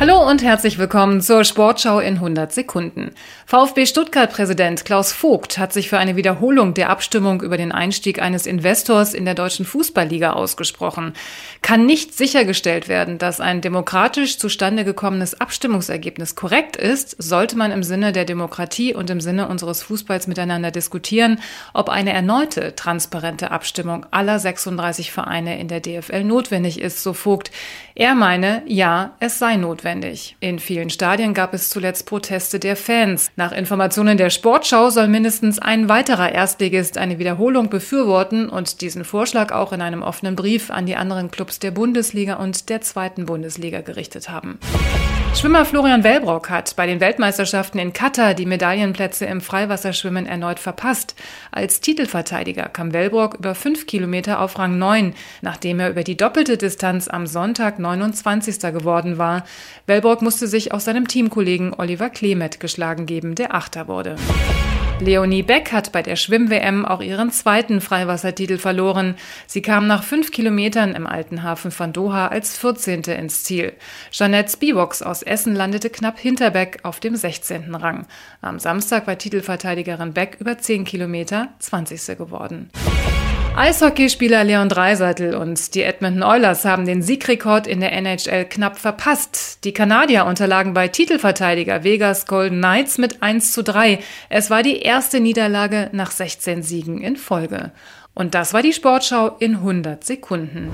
Hallo und herzlich willkommen zur Sportschau in 100 Sekunden. VfB Stuttgart-Präsident Klaus Vogt hat sich für eine Wiederholung der Abstimmung über den Einstieg eines Investors in der deutschen Fußballliga ausgesprochen. Kann nicht sichergestellt werden, dass ein demokratisch zustande gekommenes Abstimmungsergebnis korrekt ist, sollte man im Sinne der Demokratie und im Sinne unseres Fußballs miteinander diskutieren, ob eine erneute transparente Abstimmung aller 36 Vereine in der DFL notwendig ist, so Vogt. Er meine, ja, es sei notwendig notwendig. In vielen Stadien gab es zuletzt Proteste der Fans. Nach Informationen der Sportschau soll mindestens ein weiterer Erstligist eine Wiederholung befürworten und diesen Vorschlag auch in einem offenen Brief an die anderen Clubs der Bundesliga und der zweiten Bundesliga gerichtet haben. Schwimmer Florian Wellbrock hat bei den Weltmeisterschaften in Katar die Medaillenplätze im Freiwasserschwimmen erneut verpasst. Als Titelverteidiger kam Wellbrock über fünf Kilometer auf Rang 9, nachdem er über die doppelte Distanz am Sonntag 29. geworden war. Wellbrock musste sich aus seinem Teamkollegen Oliver Klemet geschlagen geben, der Achter wurde. Leonie Beck hat bei der Schwimm-WM auch ihren zweiten Freiwassertitel verloren. Sie kam nach fünf Kilometern im alten Hafen von Doha als 14. ins Ziel. Jeanette Spivox aus Essen landete knapp hinter Beck auf dem 16. Rang. Am Samstag war Titelverteidigerin Beck über 10 Kilometer 20. geworden. Eishockeyspieler Leon Dreiseitel und die Edmonton Oilers haben den Siegrekord in der NHL knapp verpasst. Die Kanadier unterlagen bei Titelverteidiger Vegas Golden Knights mit 1 zu 3. Es war die erste Niederlage nach 16 Siegen in Folge. Und das war die Sportschau in 100 Sekunden.